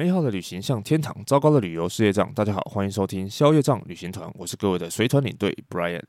美好的旅行像天堂，糟糕的旅游是业障。大家好，欢迎收听宵夜障旅行团，我是各位的随团领队 Brian。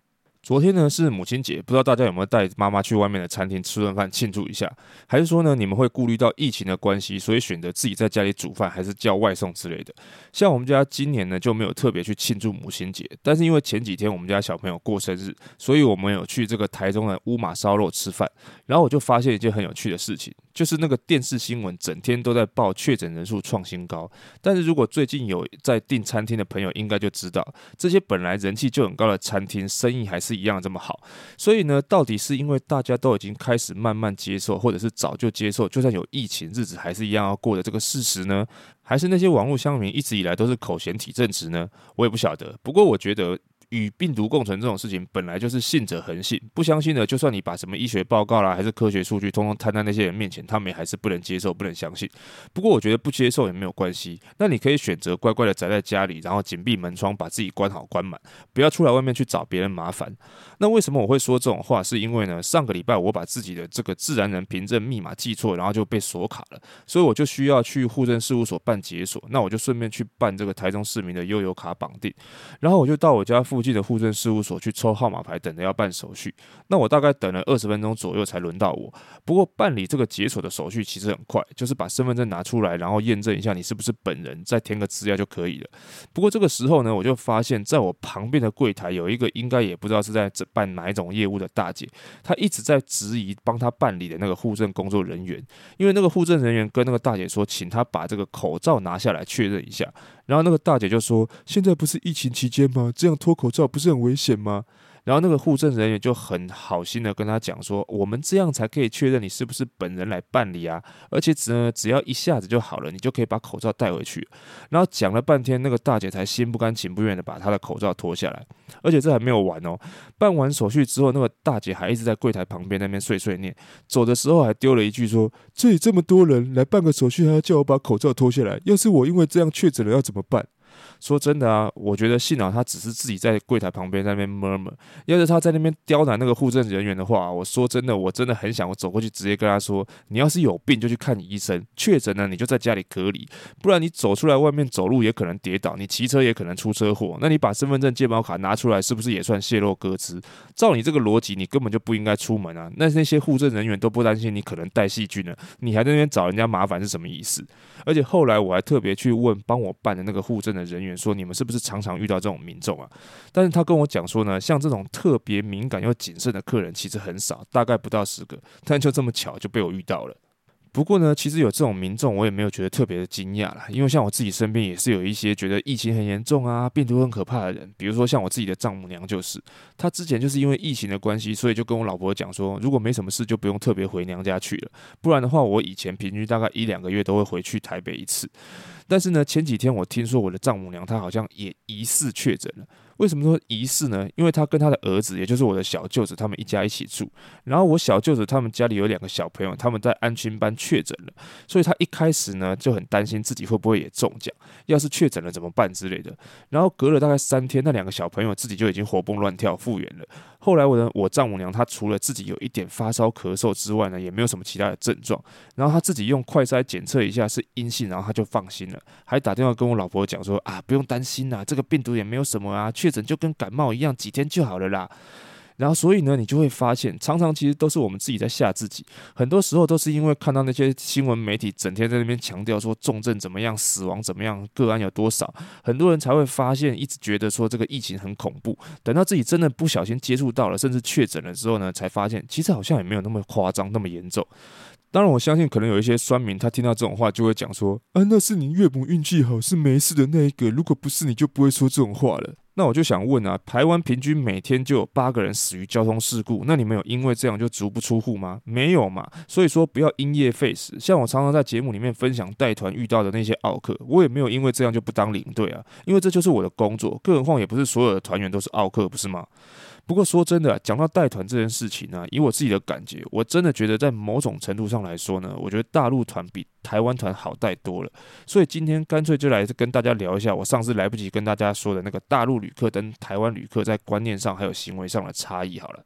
昨天呢是母亲节，不知道大家有没有带妈妈去外面的餐厅吃顿饭庆祝一下？还是说呢，你们会顾虑到疫情的关系，所以选择自己在家里煮饭，还是叫外送之类的？像我们家今年呢就没有特别去庆祝母亲节，但是因为前几天我们家小朋友过生日，所以我们有去这个台中的乌马烧肉吃饭。然后我就发现一件很有趣的事情，就是那个电视新闻整天都在报确诊人数创新高，但是如果最近有在订餐厅的朋友，应该就知道这些本来人气就很高的餐厅，生意还是是一样这么好，所以呢，到底是因为大家都已经开始慢慢接受，或者是早就接受，就算有疫情，日子还是一样要过的这个事实呢？还是那些网络乡民一直以来都是口嫌体正直呢？我也不晓得。不过我觉得。与病毒共存这种事情本来就是信者恒信，不相信的，就算你把什么医学报告啦，还是科学数据，通通摊在那些人面前，他们也还是不能接受，不能相信。不过我觉得不接受也没有关系，那你可以选择乖乖的宅在家里，然后紧闭门窗，把自己关好关满，不要出来外面去找别人麻烦。那为什么我会说这种话？是因为呢，上个礼拜我把自己的这个自然人凭证密码记错，然后就被锁卡了，所以我就需要去户政事务所办解锁。那我就顺便去办这个台中市民的悠游卡绑定，然后我就到我家附近的户政事务所去抽号码牌，等着要办手续。那我大概等了二十分钟左右才轮到我。不过办理这个解锁的手续其实很快，就是把身份证拿出来，然后验证一下你是不是本人，再填个资料就可以了。不过这个时候呢，我就发现在我旁边的柜台有一个应该也不知道是在办哪一种业务的大姐，她一直在质疑帮她办理的那个户政工作人员，因为那个户政人员跟那个大姐说，请她把这个口罩拿下来确认一下。然后那个大姐就说：“现在不是疫情期间吗？这样脱口罩不是很危险吗？”然后那个户政人员就很好心的跟他讲说：“我们这样才可以确认你是不是本人来办理啊，而且只只要一下子就好了，你就可以把口罩带回去。”然后讲了半天，那个大姐才心不甘情不愿的把她的口罩脱下来。而且这还没有完哦，办完手续之后，那个大姐还一直在柜台旁边那边碎碎念，走的时候还丢了一句说：“这里这么多人来办个手续，还要叫我把口罩脱下来，要是我因为这样确诊了，要怎么办？”说真的啊，我觉得幸好他只是自己在柜台旁边那边默默。要是他在那边刁难那个户政人员的话，我说真的，我真的很想我走过去直接跟他说：你要是有病就去看医生，确诊了你就在家里隔离，不然你走出来外面走路也可能跌倒，你骑车也可能出车祸。那你把身份证、健保卡拿出来，是不是也算泄露个资？照你这个逻辑，你根本就不应该出门啊！那那些户政人员都不担心你可能带细菌了，你还在那边找人家麻烦是什么意思？而且后来我还特别去问帮我办的那个护证的人员。说你们是不是常常遇到这种民众啊？但是他跟我讲说呢，像这种特别敏感又谨慎的客人其实很少，大概不到十个，但就这么巧就被我遇到了。不过呢，其实有这种民众，我也没有觉得特别的惊讶啦，因为像我自己身边也是有一些觉得疫情很严重啊，病毒很可怕的人，比如说像我自己的丈母娘就是，她之前就是因为疫情的关系，所以就跟我老婆讲说，如果没什么事就不用特别回娘家去了，不然的话，我以前平均大概一两个月都会回去台北一次。但是呢，前几天我听说我的丈母娘她好像也疑似确诊了。为什么说疑似呢？因为他跟他的儿子，也就是我的小舅子，他们一家一起住。然后我小舅子他们家里有两个小朋友，他们在安亲班确诊了，所以他一开始呢就很担心自己会不会也中奖，要是确诊了怎么办之类的。然后隔了大概三天，那两个小朋友自己就已经活蹦乱跳复原了。后来我的我丈母娘她除了自己有一点发烧咳嗽之外呢，也没有什么其他的症状。然后她自己用快筛检测一下是阴性，然后她就放心了，还打电话跟我老婆讲说啊，不用担心啦，这个病毒也没有什么啊，确诊就跟感冒一样，几天就好了啦。然后，所以呢，你就会发现，常常其实都是我们自己在吓自己。很多时候都是因为看到那些新闻媒体整天在那边强调说重症怎么样、死亡怎么样、个案有多少，很多人才会发现，一直觉得说这个疫情很恐怖。等到自己真的不小心接触到了，甚至确诊了之后呢，才发现其实好像也没有那么夸张、那么严重。当然，我相信可能有一些酸民，他听到这种话就会讲说：“啊，那是你岳母运气好，是没事的那一个。如果不是，你就不会说这种话了。”那我就想问啊，台湾平均每天就有八个人死于交通事故，那你们有因为这样就足不出户吗？没有嘛。所以说不要因噎废食。像我常常在节目里面分享带团遇到的那些奥客，我也没有因为这样就不当领队啊，因为这就是我的工作。更何况也不是所有的团员都是奥客，不是吗？不过说真的，讲到带团这件事情呢，以我自己的感觉，我真的觉得在某种程度上来说呢，我觉得大陆团比台湾团好带多了。所以今天干脆就来跟大家聊一下我上次来不及跟大家说的那个大陆旅客跟台湾旅客在观念上还有行为上的差异好了。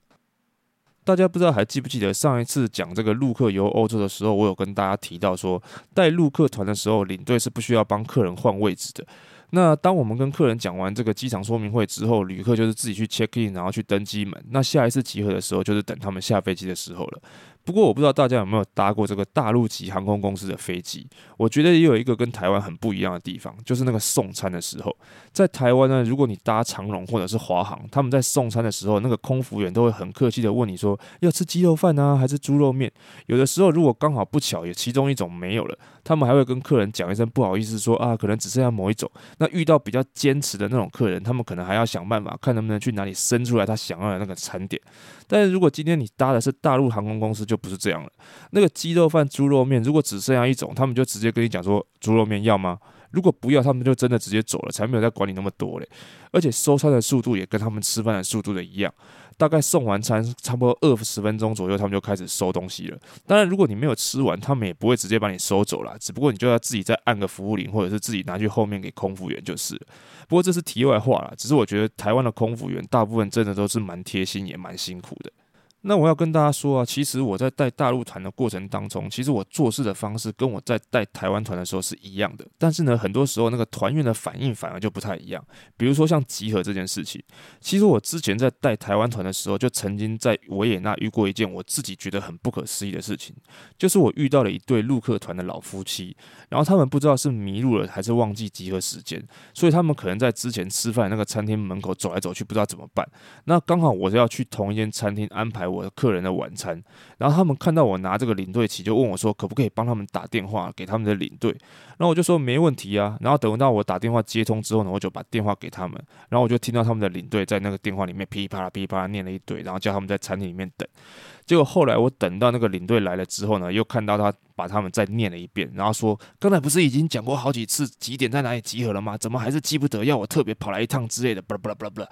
大家不知道还记不记得上一次讲这个陆客游欧洲的时候，我有跟大家提到说，带陆客团的时候，领队是不需要帮客人换位置的。那当我们跟客人讲完这个机场说明会之后，旅客就是自己去 check in，然后去登机门。那下一次集合的时候，就是等他们下飞机的时候了。不过我不知道大家有没有搭过这个大陆籍航空公司的飞机？我觉得也有一个跟台湾很不一样的地方，就是那个送餐的时候，在台湾呢，如果你搭长龙或者是华航，他们在送餐的时候，那个空服员都会很客气的问你说要吃鸡肉饭呢，还是猪肉面？有的时候如果刚好不巧有其中一种没有了，他们还会跟客人讲一声不好意思说，说啊可能只剩下某一种。那遇到比较坚持的那种客人，他们可能还要想办法看能不能去哪里生出来他想要的那个餐点。但是如果今天你搭的是大陆航空公司，就就不是这样了。那个鸡肉饭、猪肉面，如果只剩下一种，他们就直接跟你讲说猪肉面要吗？如果不要，他们就真的直接走了，才没有再管你那么多嘞。而且收餐的速度也跟他们吃饭的速度的一样。大概送完餐差不多二十分钟左右，他们就开始收东西了。当然，如果你没有吃完，他们也不会直接把你收走了，只不过你就要自己再按个服务铃，或者是自己拿去后面给空服员就是。不过这是题外话了，只是我觉得台湾的空服员大部分真的都是蛮贴心，也蛮辛苦的。那我要跟大家说啊，其实我在带大陆团的过程当中，其实我做事的方式跟我在带台湾团的时候是一样的。但是呢，很多时候那个团员的反应反而就不太一样。比如说像集合这件事情，其实我之前在带台湾团的时候，就曾经在维也纳遇过一件我自己觉得很不可思议的事情，就是我遇到了一对陆客团的老夫妻，然后他们不知道是迷路了还是忘记集合时间，所以他们可能在之前吃饭那个餐厅门口走来走去，不知道怎么办。那刚好我是要去同一间餐厅安排我的客人的晚餐，然后他们看到我拿这个领队旗，就问我说：“可不可以帮他们打电话给他们的领队？”然后我就说：“没问题啊。”然后等到我打电话接通之后呢，我就把电话给他们，然后我就听到他们的领队在那个电话里面噼里啪啦、噼里啪啦念了一堆，然后叫他们在餐厅里面等。结果后来我等到那个领队来了之后呢，又看到他把他们再念了一遍，然后说：“刚才不是已经讲过好几次几点在哪里集合了吗？怎么还是记不得？要我特别跑来一趟之类的？”巴拉巴拉巴拉巴拉。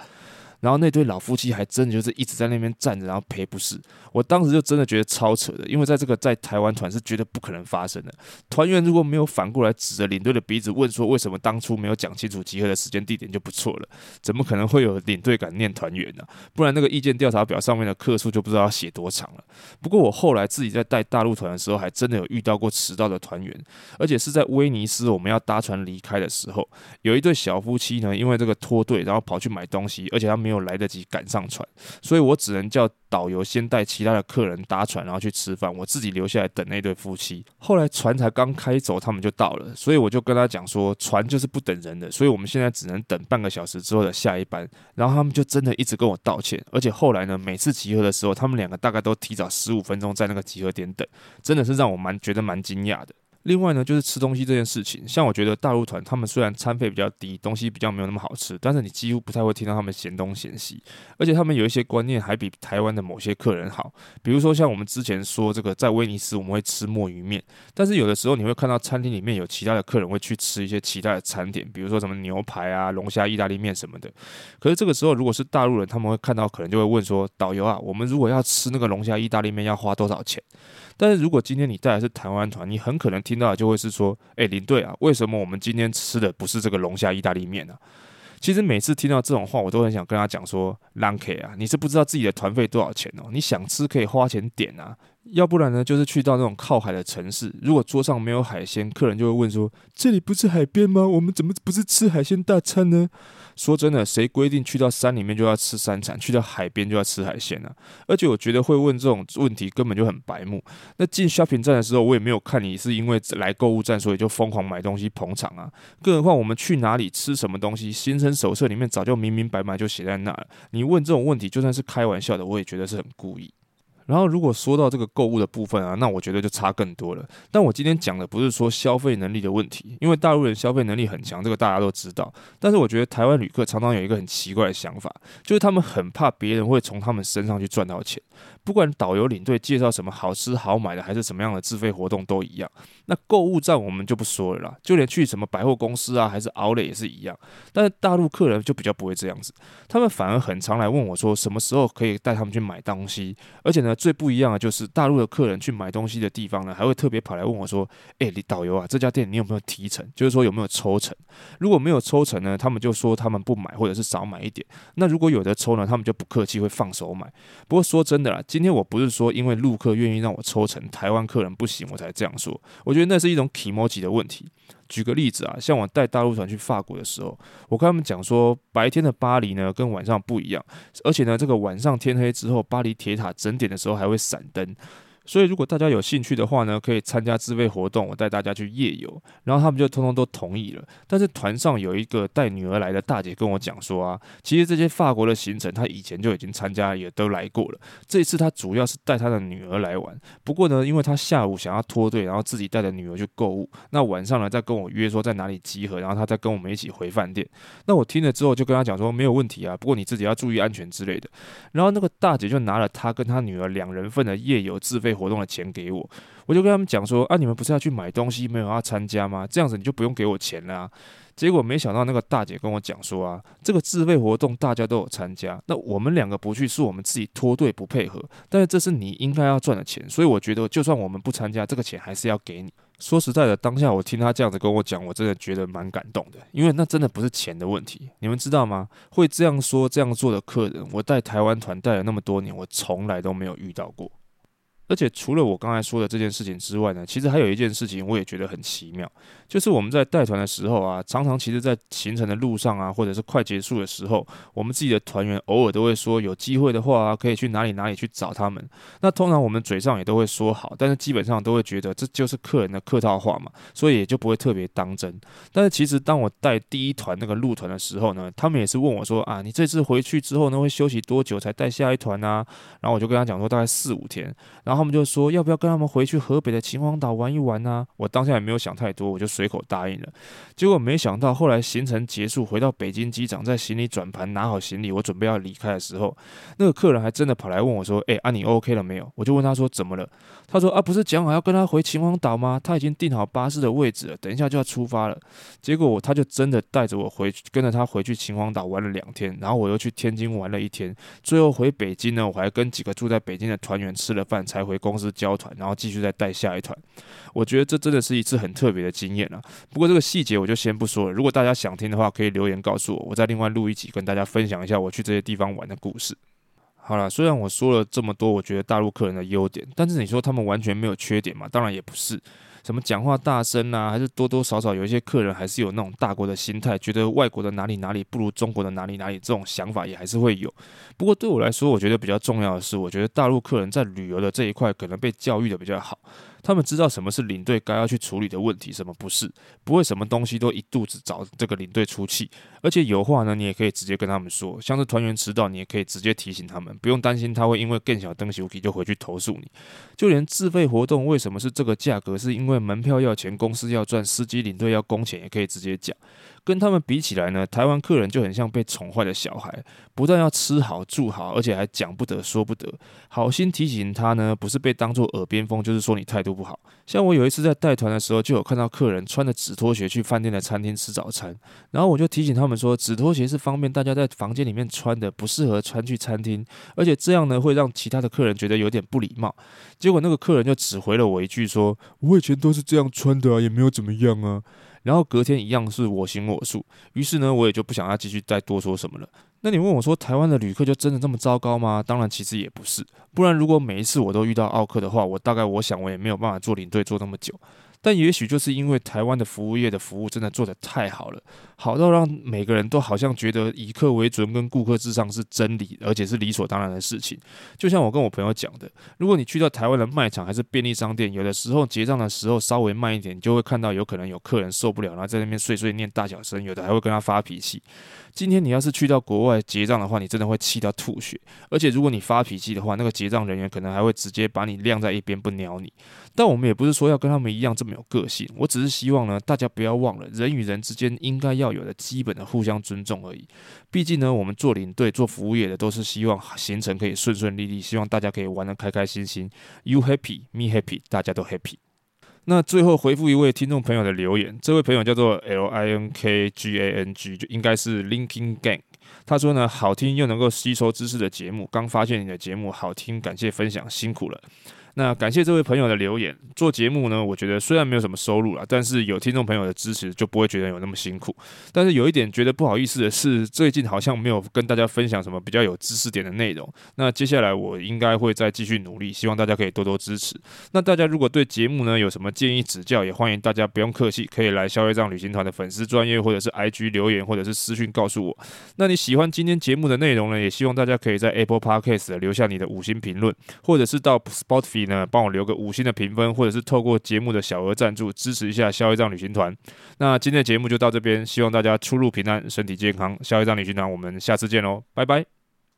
然后那对老夫妻还真的就是一直在那边站着，然后赔不是。我当时就真的觉得超扯的，因为在这个在台湾团是绝对不可能发生的。团员如果没有反过来指着领队的鼻子问说为什么当初没有讲清楚集合的时间地点就不错了，怎么可能会有领队敢念团员呢？不然那个意见调查表上面的客数就不知道要写多长了。不过我后来自己在带大陆团的时候，还真的有遇到过迟到的团员，而且是在威尼斯我们要搭船离开的时候，有一对小夫妻呢，因为这个脱队，然后跑去买东西，而且他没有。没有来得及赶上船，所以我只能叫导游先带其他的客人搭船，然后去吃饭，我自己留下来等那对夫妻。后来船才刚开走，他们就到了，所以我就跟他讲说，船就是不等人的，所以我们现在只能等半个小时之后的下一班。然后他们就真的一直跟我道歉，而且后来呢，每次集合的时候，他们两个大概都提早十五分钟在那个集合点等，真的是让我蛮觉得蛮惊讶的。另外呢，就是吃东西这件事情，像我觉得大陆团他们虽然餐费比较低，东西比较没有那么好吃，但是你几乎不太会听到他们嫌东嫌西，而且他们有一些观念还比台湾的某些客人好。比如说像我们之前说这个在威尼斯我们会吃墨鱼面，但是有的时候你会看到餐厅里面有其他的客人会去吃一些其他的餐点，比如说什么牛排啊、龙虾意大利面什么的。可是这个时候如果是大陆人，他们会看到可能就会问说：“导游啊，我们如果要吃那个龙虾意大利面要花多少钱？”但是如果今天你带的是台湾团，你很可能听听到就会是说：“诶，林队啊，为什么我们今天吃的不是这个龙虾意大利面呢？”其实每次听到这种话，我都很想跟他讲说：“Lanky 啊，你是不知道自己的团费多少钱哦，你想吃可以花钱点啊。”要不然呢，就是去到那种靠海的城市，如果桌上没有海鲜，客人就会问说：“这里不是海边吗？我们怎么不是吃海鲜大餐呢？”说真的，谁规定去到山里面就要吃山产，去到海边就要吃海鲜呢？而且我觉得会问这种问题根本就很白目。那进 shopping 站的时候，我也没有看你是因为来购物站，所以就疯狂买东西捧场啊。更何况我们去哪里吃什么东西，行程手册里面早就明明白白就写在那了。你问这种问题，就算是开玩笑的，我也觉得是很故意。然后，如果说到这个购物的部分啊，那我觉得就差更多了。但我今天讲的不是说消费能力的问题，因为大陆人消费能力很强，这个大家都知道。但是我觉得台湾旅客常常有一个很奇怪的想法，就是他们很怕别人会从他们身上去赚到钱。不管导游领队介绍什么好吃好买的，还是什么样的自费活动都一样。那购物站我们就不说了啦，就连去什么百货公司啊，还是奥莱也是一样。但是大陆客人就比较不会这样子，他们反而很常来问我说，什么时候可以带他们去买东西。而且呢，最不一样的就是大陆的客人去买东西的地方呢，还会特别跑来问我说：“诶，你导游啊，这家店你有没有提成？就是说有没有抽成？如果没有抽成呢，他们就说他们不买，或者是少买一点。那如果有的抽呢，他们就不客气会放手买。不过说真的啦。今天我不是说因为陆客愿意让我抽成，台湾客人不行我才这样说。我觉得那是一种体貌级的问题。举个例子啊，像我带大陆团去法国的时候，我跟他们讲说，白天的巴黎呢跟晚上不一样，而且呢，这个晚上天黑之后，巴黎铁塔整点的时候还会闪灯。所以，如果大家有兴趣的话呢，可以参加自费活动，我带大家去夜游。然后他们就通通都同意了。但是团上有一个带女儿来的大姐跟我讲说啊，其实这些法国的行程她以前就已经参加，也都来过了。这一次她主要是带她的女儿来玩。不过呢，因为她下午想要脱队，然后自己带着女儿去购物，那晚上呢再跟我约说在哪里集合，然后她再跟我们一起回饭店。那我听了之后就跟她讲说没有问题啊，不过你自己要注意安全之类的。然后那个大姐就拿了她跟她女儿两人份的夜游自费活动的钱给我，我就跟他们讲说啊，你们不是要去买东西，没有要参加吗？这样子你就不用给我钱了啊。结果没想到那个大姐跟我讲说啊，这个自费活动大家都有参加，那我们两个不去是我们自己脱队不配合，但是这是你应该要赚的钱，所以我觉得就算我们不参加，这个钱还是要给你。说实在的，当下我听他这样子跟我讲，我真的觉得蛮感动的，因为那真的不是钱的问题。你们知道吗？会这样说这样做的客人，我带台湾团带了那么多年，我从来都没有遇到过。而且除了我刚才说的这件事情之外呢，其实还有一件事情我也觉得很奇妙，就是我们在带团的时候啊，常常其实在行程的路上啊，或者是快结束的时候，我们自己的团员偶尔都会说有机会的话啊，可以去哪里哪里去找他们。那通常我们嘴上也都会说好，但是基本上都会觉得这就是客人的客套话嘛，所以也就不会特别当真。但是其实当我带第一团那个路团的时候呢，他们也是问我说啊，你这次回去之后呢，会休息多久才带下一团啊？然后我就跟他讲说大概四五天，然后。他们就说要不要跟他们回去河北的秦皇岛玩一玩呢、啊？我当下也没有想太多，我就随口答应了。结果没想到后来行程结束，回到北京机场，在行李转盘拿好行李，我准备要离开的时候，那个客人还真的跑来问我说：“哎、啊你 OK 了没有？”我就问他说：“怎么了？”他说：“啊，不是讲好要跟他回秦皇岛吗？他已经订好巴士的位置了，等一下就要出发了。”结果他就真的带着我回去，跟着他回去秦皇岛玩了两天，然后我又去天津玩了一天，最后回北京呢，我还跟几个住在北京的团员吃了饭，才回。公司交团，然后继续再带下一团。我觉得这真的是一次很特别的经验啊。不过这个细节我就先不说了。如果大家想听的话，可以留言告诉我，我再另外录一集跟大家分享一下我去这些地方玩的故事。好了，虽然我说了这么多，我觉得大陆客人的优点，但是你说他们完全没有缺点嘛？当然也不是。什么讲话大声啊，还是多多少少有一些客人还是有那种大国的心态，觉得外国的哪里哪里不如中国的哪里哪里，这种想法也还是会有。不过对我来说，我觉得比较重要的是，我觉得大陆客人在旅游的这一块可能被教育的比较好。他们知道什么是领队该要去处理的问题，什么不是，不会什么东西都一肚子找这个领队出气。而且有话呢，你也可以直接跟他们说，像是团员迟到，你也可以直接提醒他们，不用担心他会因为更小登小 k 就回去投诉你。就连自费活动为什么是这个价格，是因为门票要钱，公司要赚，司机领队要工钱，也可以直接讲。跟他们比起来呢，台湾客人就很像被宠坏的小孩，不但要吃好住好，而且还讲不得说不得。好心提醒他呢，不是被当作耳边风，就是说你态度不好。像我有一次在带团的时候，就有看到客人穿着纸拖鞋去饭店的餐厅吃早餐，然后我就提醒他们说，纸拖鞋是方便大家在房间里面穿的，不适合穿去餐厅，而且这样呢会让其他的客人觉得有点不礼貌。结果那个客人就只回了我一句说：“我以前都是这样穿的啊，也没有怎么样啊。”然后隔天一样是我行我素，于是呢，我也就不想要继续再多说什么了。那你问我说，台湾的旅客就真的这么糟糕吗？当然，其实也不是。不然，如果每一次我都遇到奥客的话，我大概我想我也没有办法做领队做那么久。但也许就是因为台湾的服务业的服务真的做得太好了，好到让每个人都好像觉得以客为尊跟顾客至上是真理，而且是理所当然的事情。就像我跟我朋友讲的，如果你去到台湾的卖场还是便利商店，有的时候结账的时候稍微慢一点，你就会看到有可能有客人受不了，然后在那边碎碎念大小声，有的还会跟他发脾气。今天你要是去到国外结账的话，你真的会气到吐血。而且如果你发脾气的话，那个结账人员可能还会直接把你晾在一边不鸟你。但我们也不是说要跟他们一样这么有个性，我只是希望呢，大家不要忘了人与人之间应该要有的基本的互相尊重而已。毕竟呢，我们做领队、做服务业的都是希望行程可以顺顺利利，希望大家可以玩得开开心心。You happy, me happy，大家都 happy。那最后回复一位听众朋友的留言，这位朋友叫做 L I N K G A N G，就应该是 Linking Gang。他说呢，好听又能够吸收知识的节目，刚发现你的节目好听，感谢分享，辛苦了。那感谢这位朋友的留言。做节目呢，我觉得虽然没有什么收入啦，但是有听众朋友的支持，就不会觉得有那么辛苦。但是有一点觉得不好意思的是，最近好像没有跟大家分享什么比较有知识点的内容。那接下来我应该会再继续努力，希望大家可以多多支持。那大家如果对节目呢有什么建议指教，也欢迎大家不用客气，可以来消费账旅行团的粉丝专业或者是 IG 留言，或者是私讯告诉我。那你喜欢今天节目的内容呢？也希望大家可以在 Apple Podcast 留下你的五星评论，或者是到 Spotify 呢帮我留个五星的评分，或者是透过节目的小额赞助支持一下消业障旅行团。那今天的节目就到这边，希望大家出入平安，身体健康。消业障旅行团，我们下次见喽，拜拜。